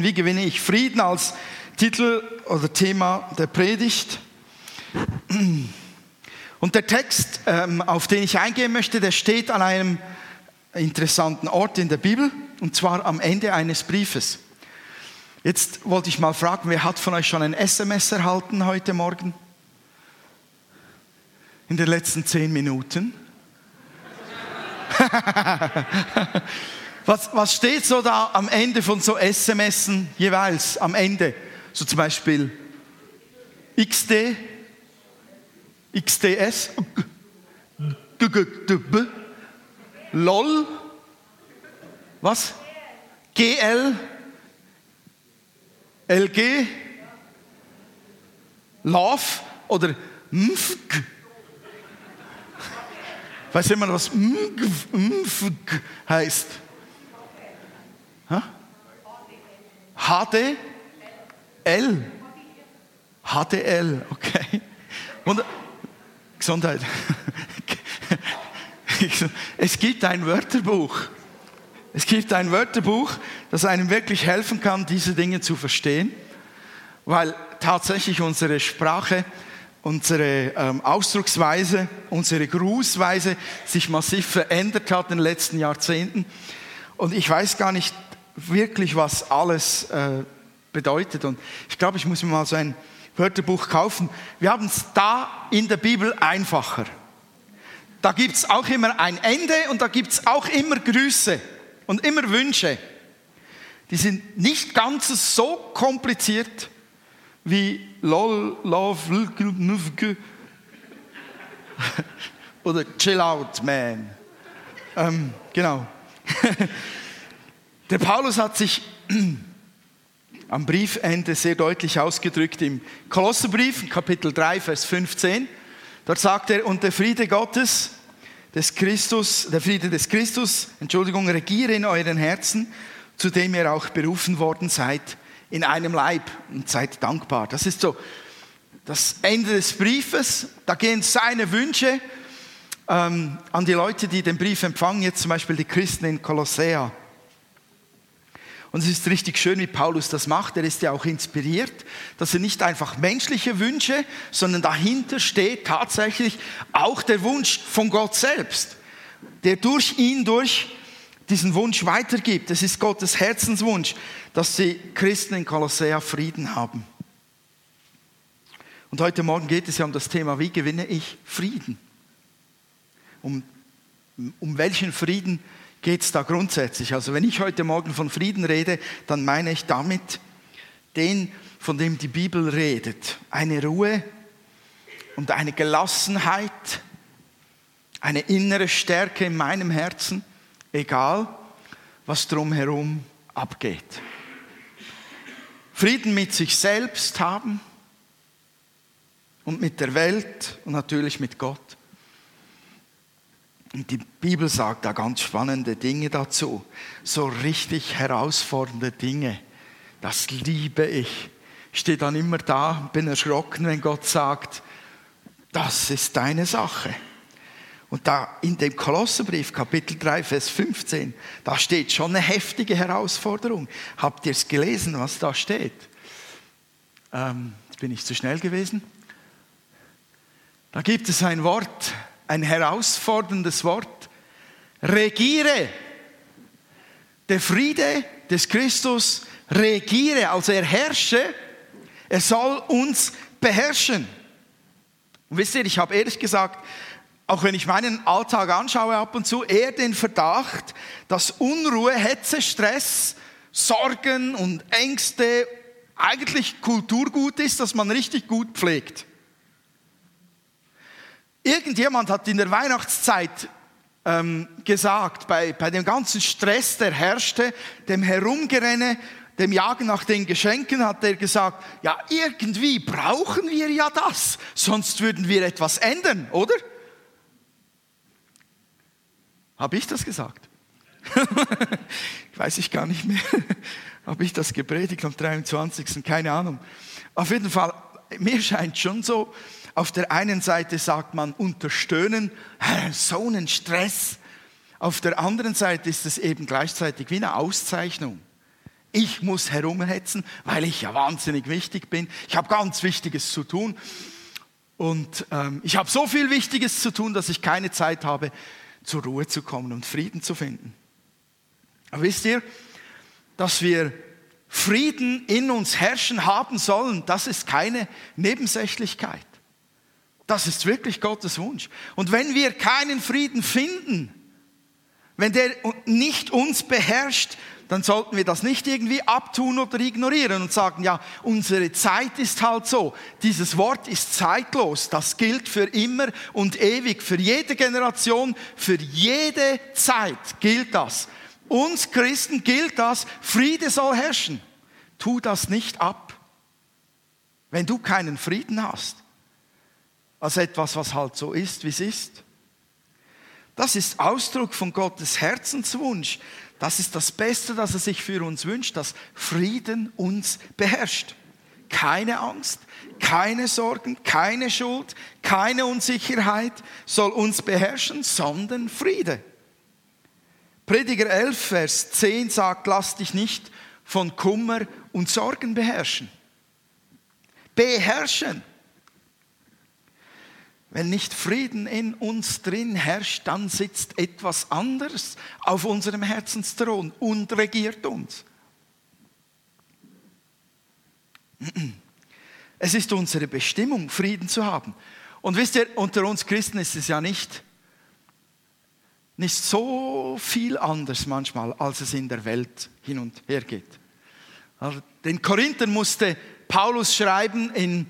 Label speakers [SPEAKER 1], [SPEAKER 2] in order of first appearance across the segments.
[SPEAKER 1] Morgen, wie gewinne ich Frieden als Titel oder Thema der Predigt. Und der Text, ähm, auf den ich eingehen möchte, der steht an einem interessanten Ort in der Bibel, und zwar am Ende eines Briefes. Jetzt wollte ich mal fragen, wer hat von euch schon ein SMS erhalten heute Morgen? In den letzten zehn Minuten? was, was steht so da am Ende von so SMS jeweils? Am Ende? So zum Beispiel XD, XDS, LOL, was? GL, LG, Love oder MFG. Weiß jemand, was MFG heißt? HD? L. HDL, okay. Und, Gesundheit. Es gibt ein Wörterbuch. Es gibt ein Wörterbuch, das einem wirklich helfen kann, diese Dinge zu verstehen, weil tatsächlich unsere Sprache, unsere ähm, Ausdrucksweise, unsere Grußweise sich massiv verändert hat in den letzten Jahrzehnten. Und ich weiß gar nicht wirklich, was alles äh, bedeutet. Und ich glaube, ich muss mir mal so ein Wörterbuch kaufen. Wir haben es da in der Bibel einfacher. Da gibt es auch immer ein Ende und da gibt es auch immer Grüße und immer Wünsche. Die sind nicht ganz so kompliziert wie LOL, LOVE, oder Chill Out Man. Ähm, genau. Der Paulus hat sich am Briefende sehr deutlich ausgedrückt im Kolosserbrief, Kapitel 3, Vers 15. Dort sagt er, und der Friede Gottes, des Christus, der Friede des Christus, Entschuldigung, regiere in euren Herzen, zu dem ihr auch berufen worden seid, in einem Leib und seid dankbar. Das ist so das Ende des Briefes. Da gehen seine Wünsche ähm, an die Leute, die den Brief empfangen, jetzt zum Beispiel die Christen in Kolossea. Und es ist richtig schön, wie Paulus das macht. Er ist ja auch inspiriert, dass er nicht einfach menschliche Wünsche, sondern dahinter steht tatsächlich auch der Wunsch von Gott selbst, der durch ihn durch diesen Wunsch weitergibt. Es ist Gottes Herzenswunsch, dass die Christen in Kolossea Frieden haben. Und heute Morgen geht es ja um das Thema, wie gewinne ich Frieden? Um, um welchen Frieden geht es da grundsätzlich. Also wenn ich heute Morgen von Frieden rede, dann meine ich damit den, von dem die Bibel redet. Eine Ruhe und eine Gelassenheit, eine innere Stärke in meinem Herzen, egal was drumherum abgeht. Frieden mit sich selbst haben und mit der Welt und natürlich mit Gott. Die Bibel sagt da ganz spannende Dinge dazu. So richtig herausfordernde Dinge. Das liebe ich. Ich stehe dann immer da, bin erschrocken, wenn Gott sagt, das ist deine Sache. Und da in dem Kolosserbrief, Kapitel 3, Vers 15, da steht schon eine heftige Herausforderung. Habt ihr es gelesen, was da steht? Ähm, bin ich zu schnell gewesen? Da gibt es ein Wort, ein herausforderndes Wort. Regiere. Der Friede des Christus regiere, also er herrsche, er soll uns beherrschen. Und wisst ihr, ich habe ehrlich gesagt, auch wenn ich meinen Alltag anschaue ab und zu, eher den Verdacht, dass Unruhe, Hetze, Stress, Sorgen und Ängste eigentlich Kulturgut ist, dass man richtig gut pflegt. Irgendjemand hat in der Weihnachtszeit ähm, gesagt, bei, bei dem ganzen Stress, der herrschte, dem Herumgerenne, dem Jagen nach den Geschenken, hat er gesagt, ja, irgendwie brauchen wir ja das, sonst würden wir etwas ändern, oder? Habe ich das gesagt? Weiß ich gar nicht mehr. Habe ich das gepredigt am 23. Keine Ahnung. Auf jeden Fall, mir scheint schon so, auf der einen Seite sagt man unterstöhnen, so einen Stress. Auf der anderen Seite ist es eben gleichzeitig wie eine Auszeichnung. Ich muss herumhetzen, weil ich ja wahnsinnig wichtig bin. Ich habe ganz Wichtiges zu tun. Und ähm, ich habe so viel Wichtiges zu tun, dass ich keine Zeit habe, zur Ruhe zu kommen und Frieden zu finden. Aber wisst ihr, dass wir Frieden in uns herrschen haben sollen, das ist keine Nebensächlichkeit. Das ist wirklich Gottes Wunsch. Und wenn wir keinen Frieden finden, wenn der nicht uns beherrscht, dann sollten wir das nicht irgendwie abtun oder ignorieren und sagen, ja, unsere Zeit ist halt so. Dieses Wort ist zeitlos. Das gilt für immer und ewig. Für jede Generation, für jede Zeit gilt das. Uns Christen gilt das, Friede soll herrschen. Tu das nicht ab. Wenn du keinen Frieden hast, als etwas, was halt so ist, wie es ist. Das ist Ausdruck von Gottes Herzenswunsch, das ist das Beste, das er sich für uns wünscht, dass Frieden uns beherrscht. Keine Angst, keine Sorgen, keine Schuld, keine Unsicherheit soll uns beherrschen, sondern Friede. Prediger 11, Vers 10 sagt, lass dich nicht von Kummer und Sorgen beherrschen. Beherrschen. Wenn nicht Frieden in uns drin herrscht, dann sitzt etwas anderes auf unserem Herzensthron und regiert uns. Es ist unsere Bestimmung, Frieden zu haben. Und wisst ihr, unter uns Christen ist es ja nicht, nicht so viel anders manchmal, als es in der Welt hin und her geht. Also den Korinthern musste Paulus schreiben in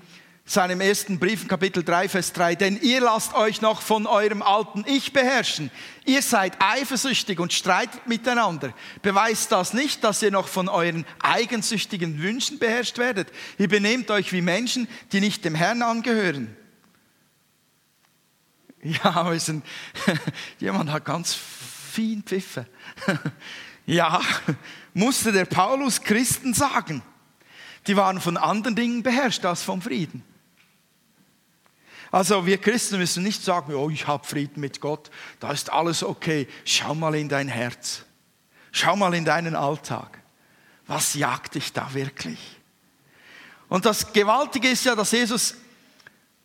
[SPEAKER 1] seinem ersten Brief, Kapitel 3, Vers 3, denn ihr lasst euch noch von eurem alten Ich beherrschen. Ihr seid eifersüchtig und streitet miteinander. Beweist das nicht, dass ihr noch von euren eigensüchtigen Wünschen beherrscht werdet? Ihr benehmt euch wie Menschen, die nicht dem Herrn angehören. Ja, sind, jemand hat ganz viel Pfiffe. Ja, musste der Paulus Christen sagen. Die waren von anderen Dingen beherrscht als vom Frieden. Also wir Christen müssen nicht sagen, oh, ich habe Frieden mit Gott, da ist alles okay. Schau mal in dein Herz. Schau mal in deinen Alltag. Was jagt dich da wirklich? Und das Gewaltige ist ja, dass Jesus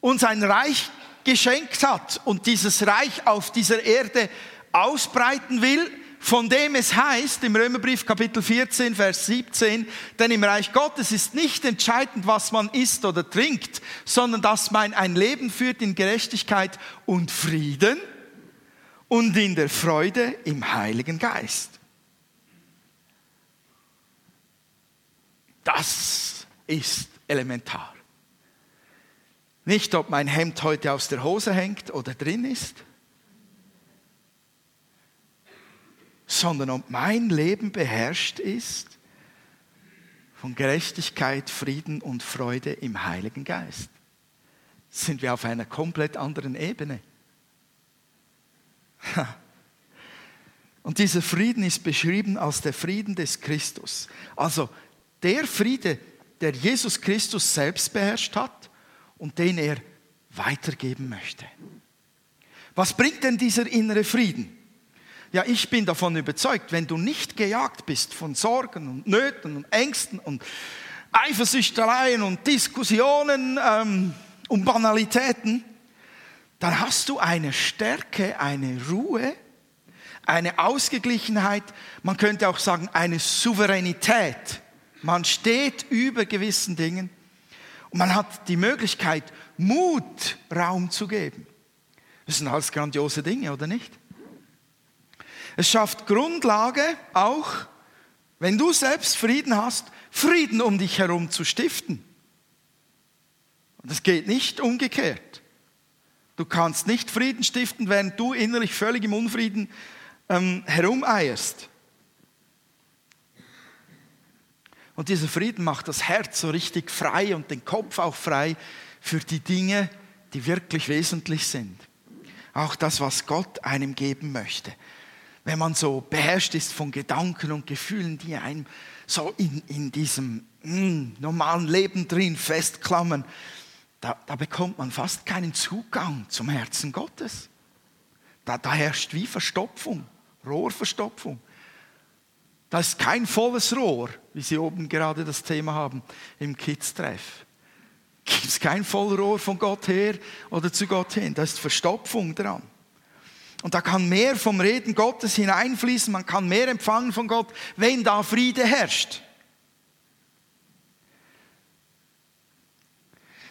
[SPEAKER 1] uns ein Reich geschenkt hat und dieses Reich auf dieser Erde ausbreiten will von dem es heißt im Römerbrief Kapitel 14, Vers 17, denn im Reich Gottes ist nicht entscheidend, was man isst oder trinkt, sondern dass man ein Leben führt in Gerechtigkeit und Frieden und in der Freude im Heiligen Geist. Das ist elementar. Nicht, ob mein Hemd heute aus der Hose hängt oder drin ist, sondern mein Leben beherrscht ist von Gerechtigkeit, Frieden und Freude im Heiligen Geist. Sind wir auf einer komplett anderen Ebene. Und dieser Frieden ist beschrieben als der Frieden des Christus. Also der Friede, der Jesus Christus selbst beherrscht hat und den er weitergeben möchte. Was bringt denn dieser innere Frieden? Ja, ich bin davon überzeugt, wenn du nicht gejagt bist von Sorgen und Nöten und Ängsten und Eifersüchteleien und Diskussionen ähm, und Banalitäten, dann hast du eine Stärke, eine Ruhe, eine Ausgeglichenheit, man könnte auch sagen eine Souveränität. Man steht über gewissen Dingen und man hat die Möglichkeit, Mut Raum zu geben. Das sind alles grandiose Dinge, oder nicht? Es schafft Grundlage auch, wenn du selbst Frieden hast, Frieden um dich herum zu stiften. Und es geht nicht umgekehrt. Du kannst nicht Frieden stiften, während du innerlich völlig im Unfrieden ähm, herumeierst. Und dieser Frieden macht das Herz so richtig frei und den Kopf auch frei für die Dinge, die wirklich wesentlich sind. Auch das, was Gott einem geben möchte wenn man so beherrscht ist von Gedanken und Gefühlen, die einem so in, in diesem mm, normalen Leben drin festklammern, da, da, bekommt man fast keinen Zugang zum Herzen Gottes. Da, da herrscht wie Verstopfung, Rohrverstopfung. Da ist kein volles Rohr, wie Sie oben gerade das Thema haben im Kids-Treff. Gibt es kein Vollrohr von Gott her oder zu Gott hin. Da ist Verstopfung dran. Und da kann mehr vom Reden Gottes hineinfließen, man kann mehr empfangen von Gott, wenn da Friede herrscht.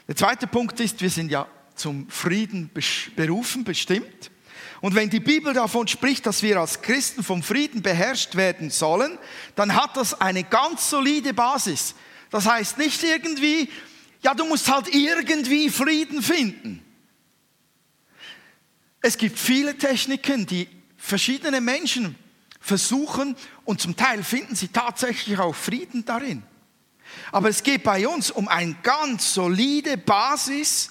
[SPEAKER 1] Der zweite Punkt ist, wir sind ja zum Frieden berufen, bestimmt. Und wenn die Bibel davon spricht, dass wir als Christen vom Frieden beherrscht werden sollen, dann hat das eine ganz solide Basis. Das heißt nicht irgendwie, ja, du musst halt irgendwie Frieden finden. Es gibt viele Techniken, die verschiedene Menschen versuchen und zum Teil finden sie tatsächlich auch Frieden darin. Aber es geht bei uns um eine ganz solide Basis,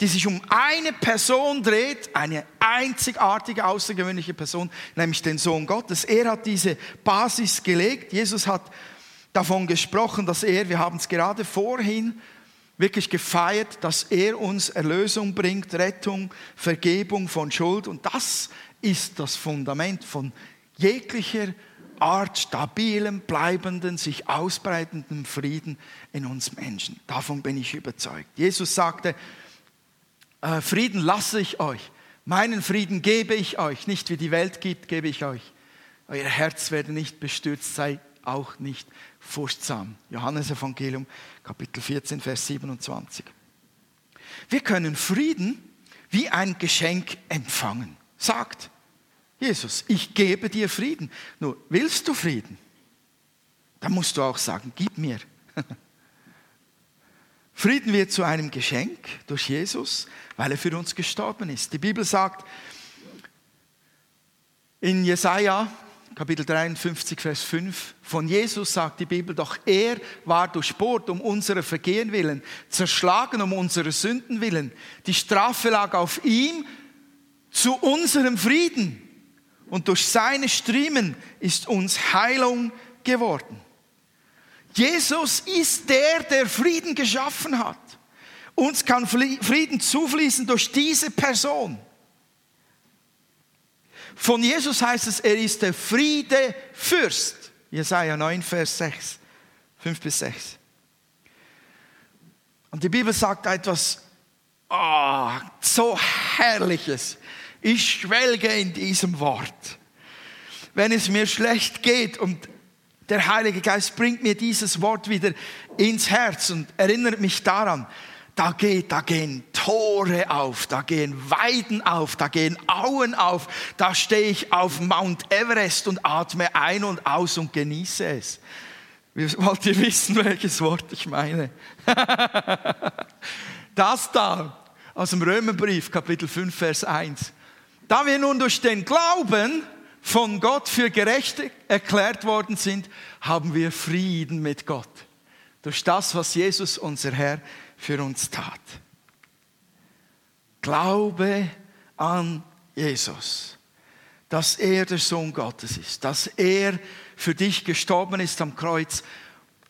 [SPEAKER 1] die sich um eine Person dreht, eine einzigartige, außergewöhnliche Person, nämlich den Sohn Gottes. Er hat diese Basis gelegt. Jesus hat davon gesprochen, dass er, wir haben es gerade vorhin wirklich gefeiert, dass er uns Erlösung bringt, Rettung, Vergebung von Schuld. Und das ist das Fundament von jeglicher Art stabilem, bleibenden, sich ausbreitenden Frieden in uns Menschen. Davon bin ich überzeugt. Jesus sagte, äh, Frieden lasse ich euch, meinen Frieden gebe ich euch, nicht wie die Welt gibt, gebe ich euch. Euer Herz werde nicht bestürzt, sei auch nicht furchtsam. Johannes Evangelium, Kapitel 14, Vers 27. Wir können Frieden wie ein Geschenk empfangen. Sagt Jesus, ich gebe dir Frieden. Nur, willst du Frieden? Dann musst du auch sagen, gib mir. Frieden wird zu einem Geschenk durch Jesus, weil er für uns gestorben ist. Die Bibel sagt in Jesaja Kapitel 53, Vers 5. Von Jesus sagt die Bibel, doch er war durchbohrt um unsere Vergehen willen, zerschlagen um unsere Sünden willen. Die Strafe lag auf ihm zu unserem Frieden. Und durch seine Striemen ist uns Heilung geworden. Jesus ist der, der Frieden geschaffen hat. Uns kann Frieden zufließen durch diese Person. Von Jesus heißt es, er ist der Friedefürst. Jesaja 9, Vers 6, 5 bis 6. Und die Bibel sagt etwas oh, so Herrliches. Ich schwelge in diesem Wort. Wenn es mir schlecht geht und der Heilige Geist bringt mir dieses Wort wieder ins Herz und erinnert mich daran, da, geht, da gehen Tore auf, da gehen Weiden auf, da gehen Auen auf, da stehe ich auf Mount Everest und atme ein und aus und genieße es. Wollt ihr wissen, welches Wort ich meine? das da aus dem Römerbrief, Kapitel 5, Vers 1. Da wir nun durch den Glauben von Gott für gerecht erklärt worden sind, haben wir Frieden mit Gott. Durch das, was Jesus, unser Herr, für uns tat. Glaube an Jesus, dass er der Sohn Gottes ist, dass er für dich gestorben ist am Kreuz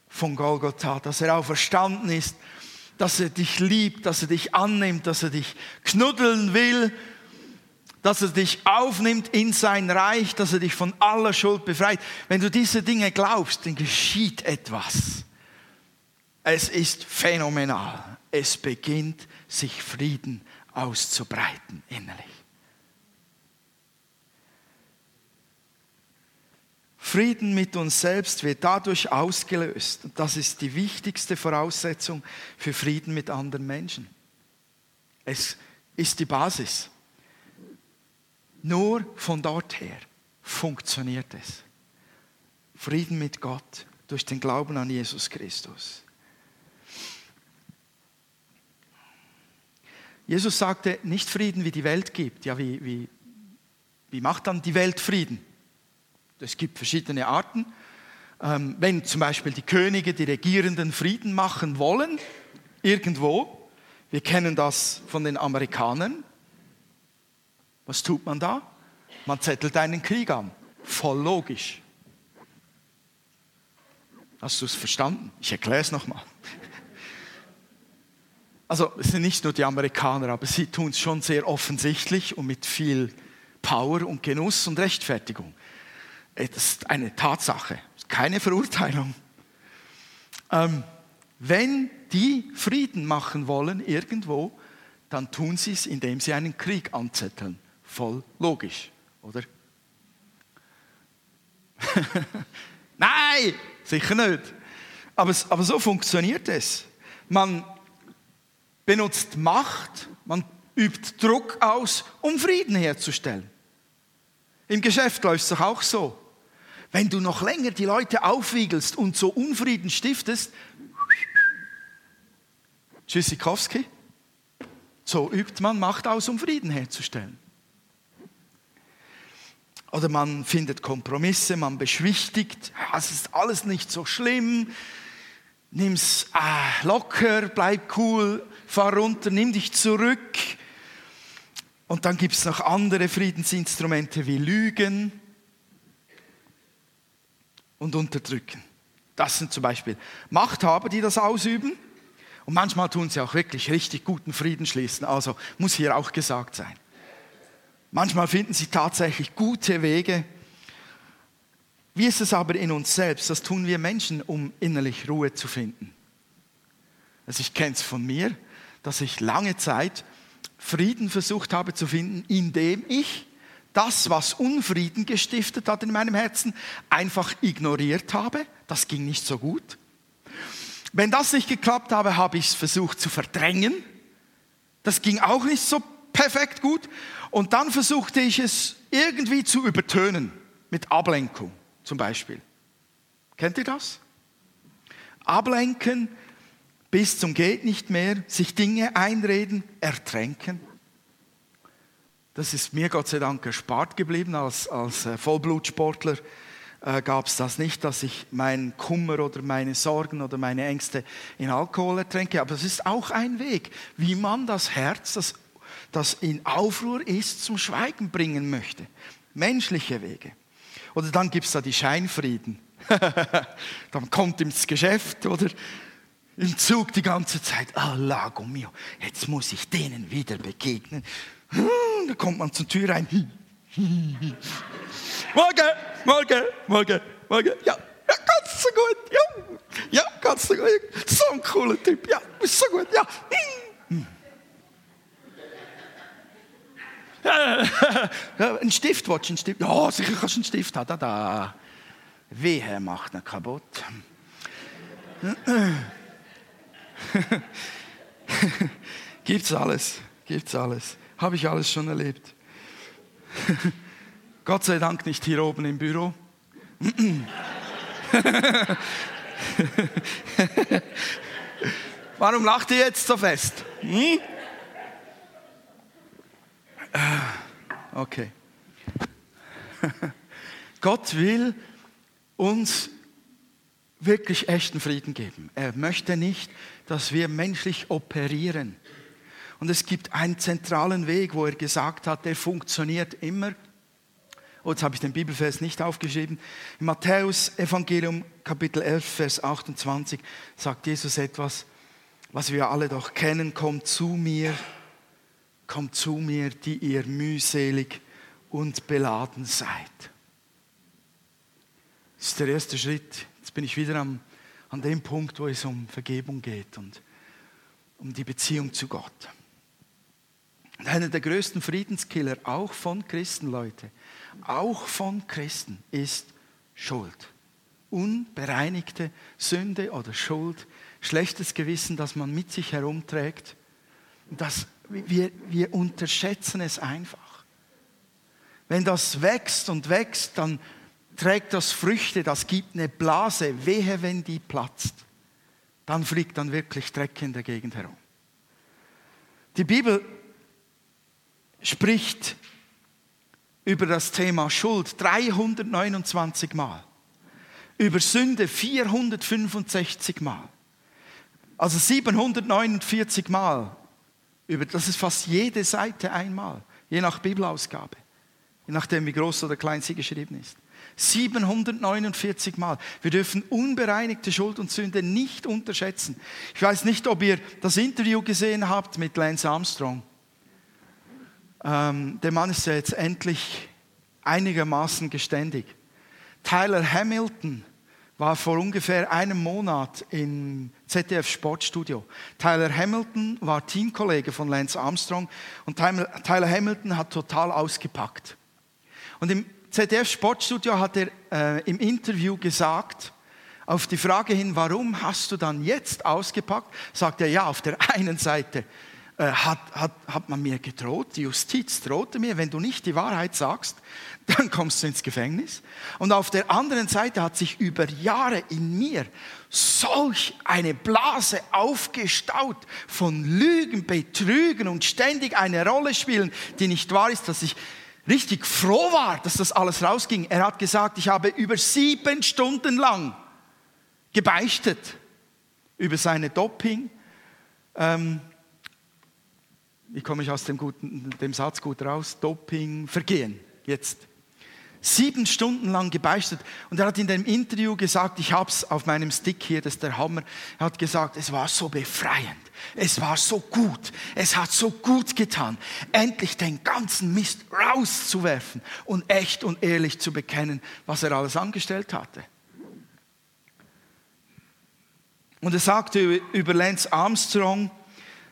[SPEAKER 1] von Golgotha, dass er auferstanden ist, dass er dich liebt, dass er dich annimmt, dass er dich knuddeln will, dass er dich aufnimmt in sein Reich, dass er dich von aller Schuld befreit. Wenn du diese Dinge glaubst, dann geschieht etwas. Es ist phänomenal. Es beginnt sich Frieden auszubreiten innerlich. Frieden mit uns selbst wird dadurch ausgelöst. Und das ist die wichtigste Voraussetzung für Frieden mit anderen Menschen. Es ist die Basis. Nur von dort her funktioniert es. Frieden mit Gott durch den Glauben an Jesus Christus. Jesus sagte, nicht Frieden, wie die Welt gibt. Ja, wie, wie, wie macht dann die Welt Frieden? Es gibt verschiedene Arten. Ähm, wenn zum Beispiel die Könige, die Regierenden Frieden machen wollen, irgendwo, wir kennen das von den Amerikanern, was tut man da? Man zettelt einen Krieg an. Voll logisch. Hast du es verstanden? Ich erkläre es nochmal also es sind nicht nur die Amerikaner, aber sie tun es schon sehr offensichtlich und mit viel Power und Genuss und Rechtfertigung. das ist eine Tatsache, keine Verurteilung. Ähm, wenn die Frieden machen wollen irgendwo, dann tun sie es, indem sie einen Krieg anzetteln. Voll logisch, oder? Nein, sicher nicht. Aber, aber so funktioniert es. Man benutzt Macht, man übt Druck aus, um Frieden herzustellen. Im Geschäft läuft es doch auch so. Wenn du noch länger die Leute aufwiegelst und so Unfrieden stiftest, Tschüssikowski, so übt man Macht aus, um Frieden herzustellen. Oder man findet Kompromisse, man beschwichtigt, es ist alles nicht so schlimm, nimm's ah, locker, bleib cool, fahr runter, nimm dich zurück. Und dann gibt es noch andere Friedensinstrumente wie Lügen und Unterdrücken. Das sind zum Beispiel Machthaber, die das ausüben. Und manchmal tun sie auch wirklich richtig guten Frieden schließen. Also muss hier auch gesagt sein. Manchmal finden sie tatsächlich gute Wege. Wie ist es aber in uns selbst? Das tun wir Menschen, um innerlich Ruhe zu finden. Also ich kenne es von mir, dass ich lange Zeit Frieden versucht habe zu finden, indem ich das, was Unfrieden gestiftet hat in meinem Herzen, einfach ignoriert habe. Das ging nicht so gut. Wenn das nicht geklappt habe, habe ich es versucht zu verdrängen. Das ging auch nicht so perfekt gut. Und dann versuchte ich es irgendwie zu übertönen mit Ablenkung zum Beispiel. Kennt ihr das? Ablenken bis zum geht nicht mehr, sich Dinge einreden, ertränken. Das ist mir Gott sei Dank erspart geblieben. Als, als äh, Vollblutsportler äh, gab es das nicht, dass ich meinen Kummer oder meine Sorgen oder meine Ängste in Alkohol ertränke. Aber es ist auch ein Weg, wie man das Herz, das, das in Aufruhr ist, zum Schweigen bringen möchte. Menschliche Wege. Oder dann gibt es da die Scheinfrieden. dann kommt ins Geschäft oder im Zug die ganze Zeit, ah, oh, Lago mio, jetzt muss ich denen wieder begegnen. Hm, da kommt man zur Tür rein. morgen, morgen, morgen, morgen. Ja, ja, ganz so gut. Ja, ja, ganz so gut. So ein cooler Typ. Ja, ist so gut. Ja. ein Stift, willst du Stift? Ja, sicher kannst du einen Stift haben. Da, da. Wehe macht ihn kaputt. gibt's alles, gibt's alles. Habe ich alles schon erlebt. Gott sei Dank nicht hier oben im Büro. Warum lacht ihr jetzt so fest? Hm? Okay. Gott will uns wirklich echten Frieden geben. Er möchte nicht, dass wir menschlich operieren. Und es gibt einen zentralen Weg, wo er gesagt hat, der funktioniert immer. Oh, jetzt habe ich den Bibelvers nicht aufgeschrieben. Im Matthäus Evangelium Kapitel 11, Vers 28 sagt Jesus etwas, was wir alle doch kennen. Kommt zu mir, kommt zu mir, die ihr mühselig und beladen seid. Das ist der erste Schritt. Jetzt bin ich wieder am, an dem Punkt, wo es um Vergebung geht und um die Beziehung zu Gott. Und einer der größten Friedenskiller, auch von Christen, Leute, auch von Christen, ist Schuld. Unbereinigte Sünde oder Schuld, schlechtes Gewissen, das man mit sich herumträgt. Das, wir, wir unterschätzen es einfach. Wenn das wächst und wächst, dann trägt das Früchte, das gibt eine Blase, wehe, wenn die platzt. Dann fliegt dann wirklich Dreck in der Gegend herum. Die Bibel spricht über das Thema Schuld 329 Mal, über Sünde 465 Mal, also 749 Mal. Das ist fast jede Seite einmal, je nach Bibelausgabe, je nachdem wie groß oder klein sie geschrieben ist. 749 Mal. Wir dürfen unbereinigte Schuld und Sünde nicht unterschätzen. Ich weiß nicht, ob ihr das Interview gesehen habt mit Lance Armstrong. Ähm, der Mann ist ja jetzt endlich einigermaßen geständig. Tyler Hamilton war vor ungefähr einem Monat im ZDF Sportstudio. Tyler Hamilton war Teamkollege von Lance Armstrong und Tyler Hamilton hat total ausgepackt. Und im ZDF Sportstudio hat er äh, im Interview gesagt, auf die Frage hin, warum hast du dann jetzt ausgepackt, sagt er, ja, auf der einen Seite äh, hat, hat, hat man mir gedroht, die Justiz drohte mir, wenn du nicht die Wahrheit sagst, dann kommst du ins Gefängnis. Und auf der anderen Seite hat sich über Jahre in mir solch eine Blase aufgestaut von Lügen, Betrügen und ständig eine Rolle spielen, die nicht wahr ist, dass ich richtig froh war, dass das alles rausging. Er hat gesagt, ich habe über sieben Stunden lang gebeichtet über seine Doping. Ähm, wie komme ich aus dem, guten, dem Satz gut raus? Doping, Vergehen, jetzt. Sieben Stunden lang gebeichtet. Und er hat in dem Interview gesagt, ich habe es auf meinem Stick hier, das ist der Hammer. Er hat gesagt, es war so befreiend. Es war so gut. Es hat so gut getan, endlich den ganzen Mist rauszuwerfen und echt und ehrlich zu bekennen, was er alles angestellt hatte. Und er sagte über Lance Armstrong,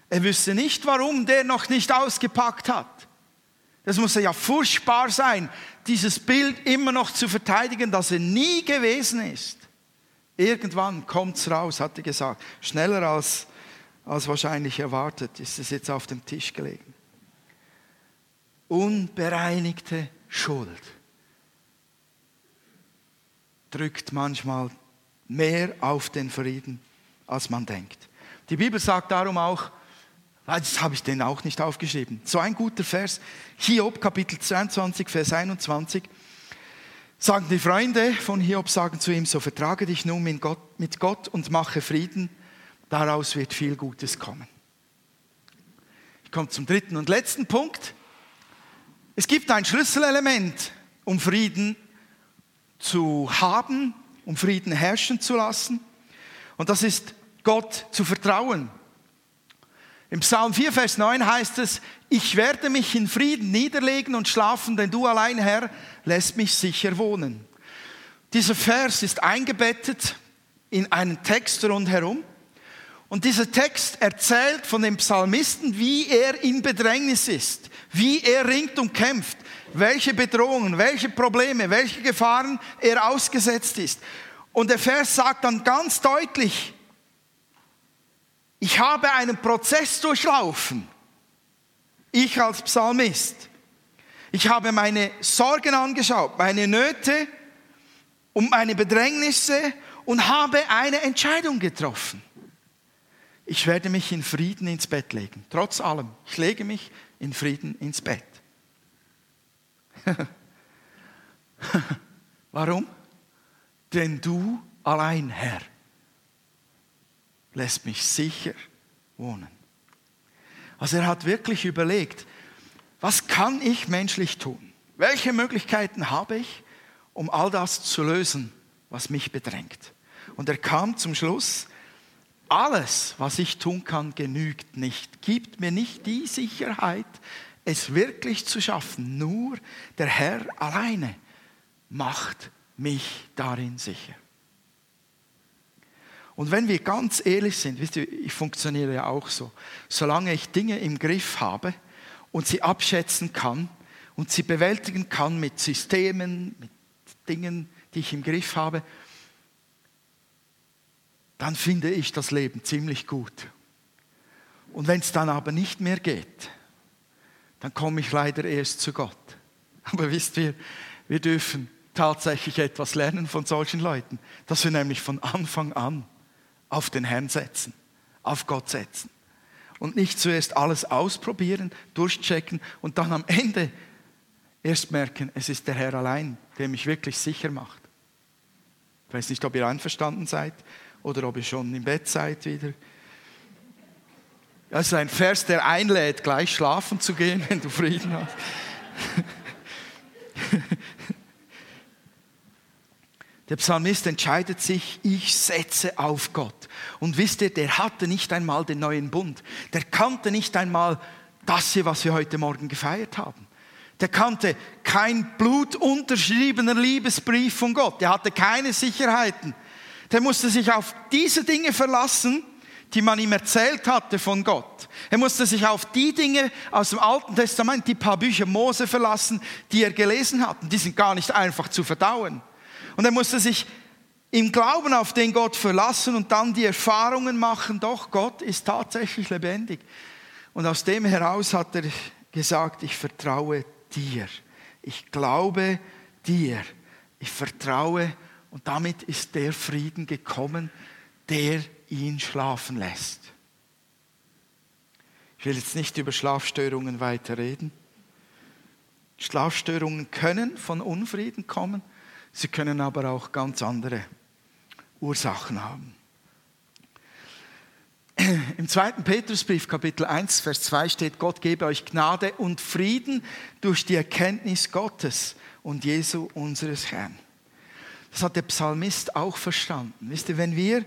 [SPEAKER 1] er wüsste nicht, warum der noch nicht ausgepackt hat. Das muss ja furchtbar sein, dieses Bild immer noch zu verteidigen, dass er nie gewesen ist. Irgendwann kommt es raus, hat er gesagt. Schneller als, als wahrscheinlich erwartet ist es jetzt auf dem Tisch gelegen. Unbereinigte Schuld drückt manchmal mehr auf den Frieden als man denkt. Die Bibel sagt darum auch, das habe ich den auch nicht aufgeschrieben, so ein guter Vers, Hiob Kapitel 22, Vers 21, sagen die Freunde von Hiob, sagen zu ihm, so vertrage dich nun mit Gott, mit Gott und mache Frieden, daraus wird viel Gutes kommen. Ich komme zum dritten und letzten Punkt. Es gibt ein Schlüsselelement, um Frieden zu haben, um Frieden herrschen zu lassen. Und das ist Gott zu vertrauen. Im Psalm 4, Vers 9 heißt es, ich werde mich in Frieden niederlegen und schlafen, denn du allein, Herr, lässt mich sicher wohnen. Dieser Vers ist eingebettet in einen Text rundherum. Und dieser Text erzählt von dem Psalmisten, wie er in Bedrängnis ist, wie er ringt und kämpft, welche Bedrohungen, welche Probleme, welche Gefahren er ausgesetzt ist. Und der Vers sagt dann ganz deutlich, ich habe einen Prozess durchlaufen. Ich als Psalmist. Ich habe meine Sorgen angeschaut, meine Nöte und meine Bedrängnisse und habe eine Entscheidung getroffen. Ich werde mich in Frieden ins Bett legen. Trotz allem. Ich lege mich in Frieden ins Bett. Warum? denn du allein, Herr, lässt mich sicher wohnen. Also er hat wirklich überlegt, was kann ich menschlich tun? Welche Möglichkeiten habe ich, um all das zu lösen, was mich bedrängt? Und er kam zum Schluss, alles, was ich tun kann, genügt nicht, gibt mir nicht die Sicherheit, es wirklich zu schaffen. Nur der Herr alleine macht mich darin sicher. Und wenn wir ganz ehrlich sind, wisst ihr, ich funktioniere ja auch so, solange ich Dinge im Griff habe und sie abschätzen kann und sie bewältigen kann mit Systemen, mit Dingen, die ich im Griff habe, dann finde ich das Leben ziemlich gut. Und wenn es dann aber nicht mehr geht, dann komme ich leider erst zu Gott. Aber wisst ihr, wir dürfen tatsächlich etwas lernen von solchen Leuten, dass wir nämlich von Anfang an auf den Herrn setzen, auf Gott setzen und nicht zuerst alles ausprobieren, durchchecken und dann am Ende erst merken, es ist der Herr allein, der mich wirklich sicher macht. Ich weiß nicht, ob ihr einverstanden seid oder ob ihr schon im Bett seid wieder. Das ist ein Vers, der einlädt, gleich schlafen zu gehen, wenn du Frieden hast. Der Psalmist entscheidet sich, ich setze auf Gott. Und wisst ihr, der hatte nicht einmal den neuen Bund. Der kannte nicht einmal das hier, was wir heute Morgen gefeiert haben. Der kannte kein blutunterschriebener Liebesbrief von Gott. Der hatte keine Sicherheiten. Der musste sich auf diese Dinge verlassen, die man ihm erzählt hatte von Gott. Er musste sich auf die Dinge aus dem Alten Testament, die paar Bücher Mose verlassen, die er gelesen hat. Und die sind gar nicht einfach zu verdauen. Und er musste sich im Glauben auf den Gott verlassen und dann die Erfahrungen machen, doch Gott ist tatsächlich lebendig. Und aus dem heraus hat er gesagt, ich vertraue dir. Ich glaube dir. Ich vertraue und damit ist der Frieden gekommen, der ihn schlafen lässt. Ich will jetzt nicht über Schlafstörungen weiter reden. Schlafstörungen können von Unfrieden kommen, sie können aber auch ganz andere Ursachen haben. Im zweiten Petrusbrief, Kapitel 1, Vers 2 steht, Gott gebe euch Gnade und Frieden durch die Erkenntnis Gottes und Jesu unseres Herrn. Das hat der Psalmist auch verstanden. Wisst ihr, wenn wir,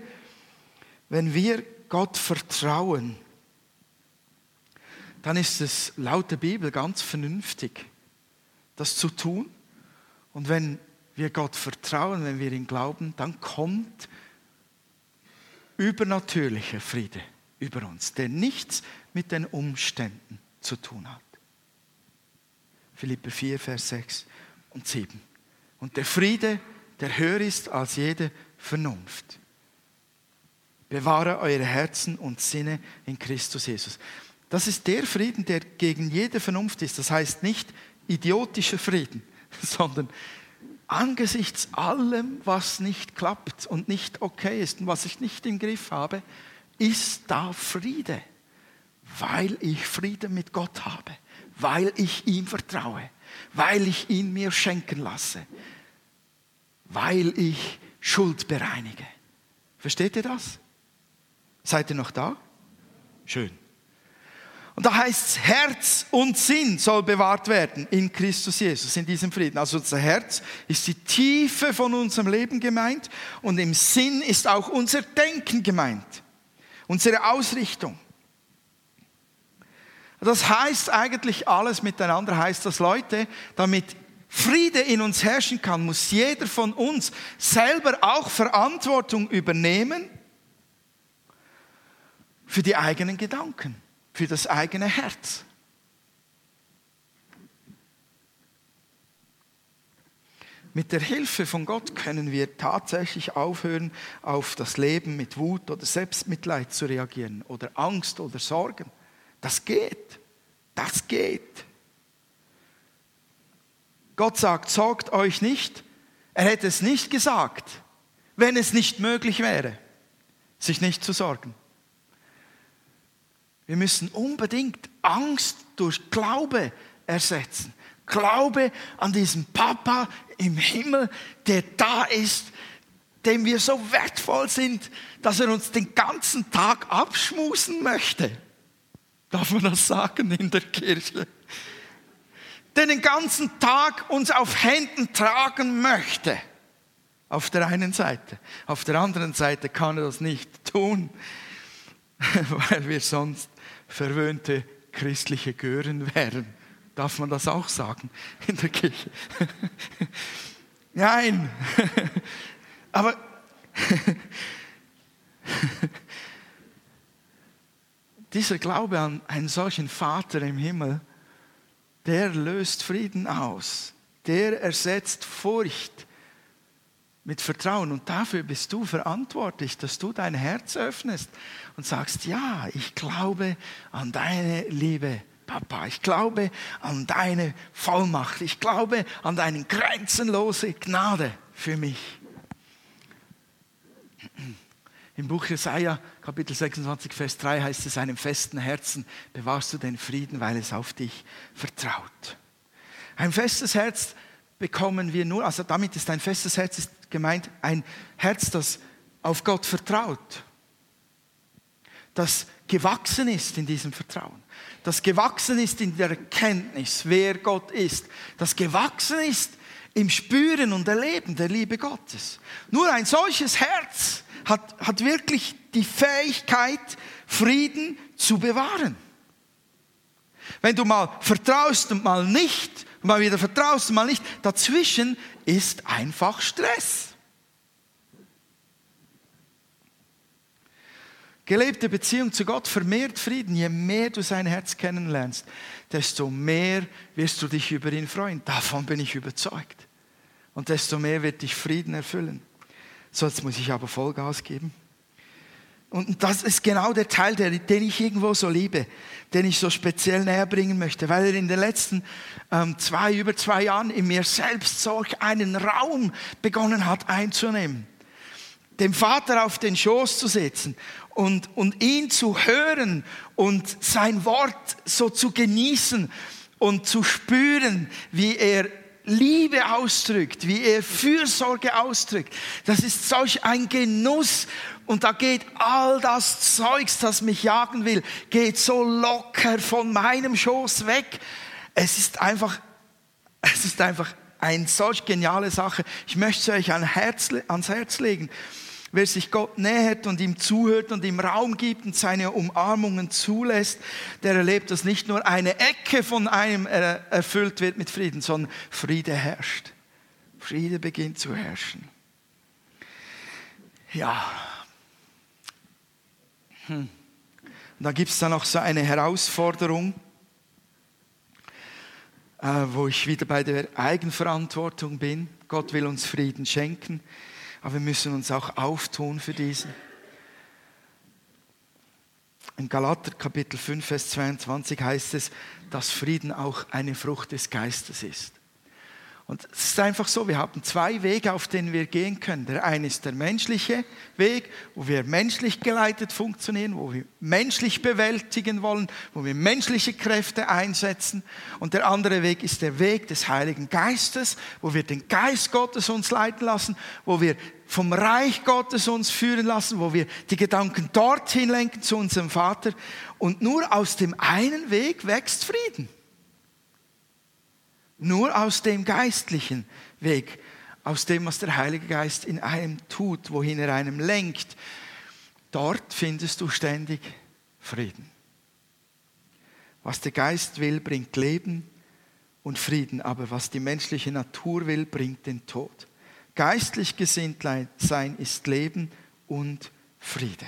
[SPEAKER 1] wenn wir Gott vertrauen, dann ist es laut der Bibel ganz vernünftig, das zu tun. Und wenn wir Gott vertrauen, wenn wir ihn glauben, dann kommt übernatürlicher Friede über uns, der nichts mit den Umständen zu tun hat. Philippe 4, Vers 6 und 7. Und der Friede, der höher ist als jede Vernunft. Bewahre eure Herzen und Sinne in Christus Jesus. Das ist der Frieden, der gegen jede Vernunft ist. Das heißt nicht idiotischer Frieden, sondern angesichts allem, was nicht klappt und nicht okay ist und was ich nicht im Griff habe, ist da Friede, weil ich Frieden mit Gott habe, weil ich ihm vertraue, weil ich ihn mir schenken lasse, weil ich Schuld bereinige. Versteht ihr das? Seid ihr noch da? Schön. Und da heißt es, Herz und Sinn soll bewahrt werden in Christus Jesus, in diesem Frieden. Also unser Herz ist die Tiefe von unserem Leben gemeint und im Sinn ist auch unser Denken gemeint, unsere Ausrichtung. Das heißt eigentlich alles miteinander, heißt das Leute, damit Friede in uns herrschen kann, muss jeder von uns selber auch Verantwortung übernehmen für die eigenen Gedanken für das eigene Herz. Mit der Hilfe von Gott können wir tatsächlich aufhören, auf das Leben mit Wut oder Selbstmitleid zu reagieren oder Angst oder Sorgen. Das geht. Das geht. Gott sagt, sorgt euch nicht. Er hätte es nicht gesagt, wenn es nicht möglich wäre, sich nicht zu sorgen. Wir müssen unbedingt Angst durch Glaube ersetzen. Glaube an diesen Papa im Himmel, der da ist, dem wir so wertvoll sind, dass er uns den ganzen Tag abschmusen möchte. Darf man das sagen in der Kirche? Der den ganzen Tag uns auf Händen tragen möchte. Auf der einen Seite. Auf der anderen Seite kann er das nicht tun, weil wir sonst verwöhnte christliche Gören wären. Darf man das auch sagen in der Kirche? Nein. Aber dieser Glaube an einen solchen Vater im Himmel, der löst Frieden aus. Der ersetzt Furcht mit Vertrauen. Und dafür bist du verantwortlich, dass du dein Herz öffnest und sagst, ja, ich glaube an deine Liebe, Papa. Ich glaube an deine Vollmacht. Ich glaube an deine grenzenlose Gnade für mich. Im Buch Jesaja, Kapitel 26, Vers 3 heißt es, einem festen Herzen bewahrst du den Frieden, weil es auf dich vertraut. Ein festes Herz bekommen wir nur, also damit ist ein festes Herz ist gemeint, ein Herz, das auf Gott vertraut, das gewachsen ist in diesem Vertrauen, das gewachsen ist in der Erkenntnis, wer Gott ist, das gewachsen ist im Spüren und Erleben der Liebe Gottes. Nur ein solches Herz hat, hat wirklich die Fähigkeit, Frieden zu bewahren. Wenn du mal vertraust und mal nicht mal wieder vertraust mal nicht. Dazwischen ist einfach Stress. Gelebte Beziehung zu Gott vermehrt Frieden. Je mehr du sein Herz kennenlernst, desto mehr wirst du dich über ihn freuen. Davon bin ich überzeugt. Und desto mehr wird dich Frieden erfüllen. So, jetzt muss ich aber Vollgas geben. Und das ist genau der Teil, den ich irgendwo so liebe, den ich so speziell näher bringen möchte, weil er in den letzten ähm, zwei, über zwei Jahren in mir selbst solch einen Raum begonnen hat einzunehmen. Dem Vater auf den Schoß zu setzen und, und ihn zu hören und sein Wort so zu genießen und zu spüren, wie er Liebe ausdrückt, wie er Fürsorge ausdrückt. Das ist solch ein Genuss. Und da geht all das Zeugs, das mich jagen will, geht so locker von meinem Schoß weg. Es ist einfach, es ist einfach eine solch geniale Sache. Ich möchte es euch ans Herz legen. Wer sich Gott nähert und ihm zuhört und ihm Raum gibt und seine Umarmungen zulässt, der erlebt, dass nicht nur eine Ecke von einem erfüllt wird mit Frieden, sondern Friede herrscht. Friede beginnt zu herrschen. Ja. Hm. Und da gibt es dann noch so eine Herausforderung, äh, wo ich wieder bei der Eigenverantwortung bin. Gott will uns Frieden schenken aber wir müssen uns auch auftun für diesen. In Galater Kapitel 5, Vers 22 heißt es, dass Frieden auch eine Frucht des Geistes ist. Und es ist einfach so, wir haben zwei Wege, auf denen wir gehen können. Der eine ist der menschliche Weg, wo wir menschlich geleitet funktionieren, wo wir menschlich bewältigen wollen, wo wir menschliche Kräfte einsetzen. Und der andere Weg ist der Weg des Heiligen Geistes, wo wir den Geist Gottes uns leiten lassen, wo wir vom Reich Gottes uns führen lassen, wo wir die Gedanken dorthin lenken zu unserem Vater. Und nur aus dem einen Weg wächst Frieden. Nur aus dem geistlichen Weg, aus dem, was der Heilige Geist in einem tut, wohin er einem lenkt, dort findest du ständig Frieden. Was der Geist will, bringt Leben und Frieden, aber was die menschliche Natur will, bringt den Tod. Geistlich gesinnt sein ist Leben und Friede.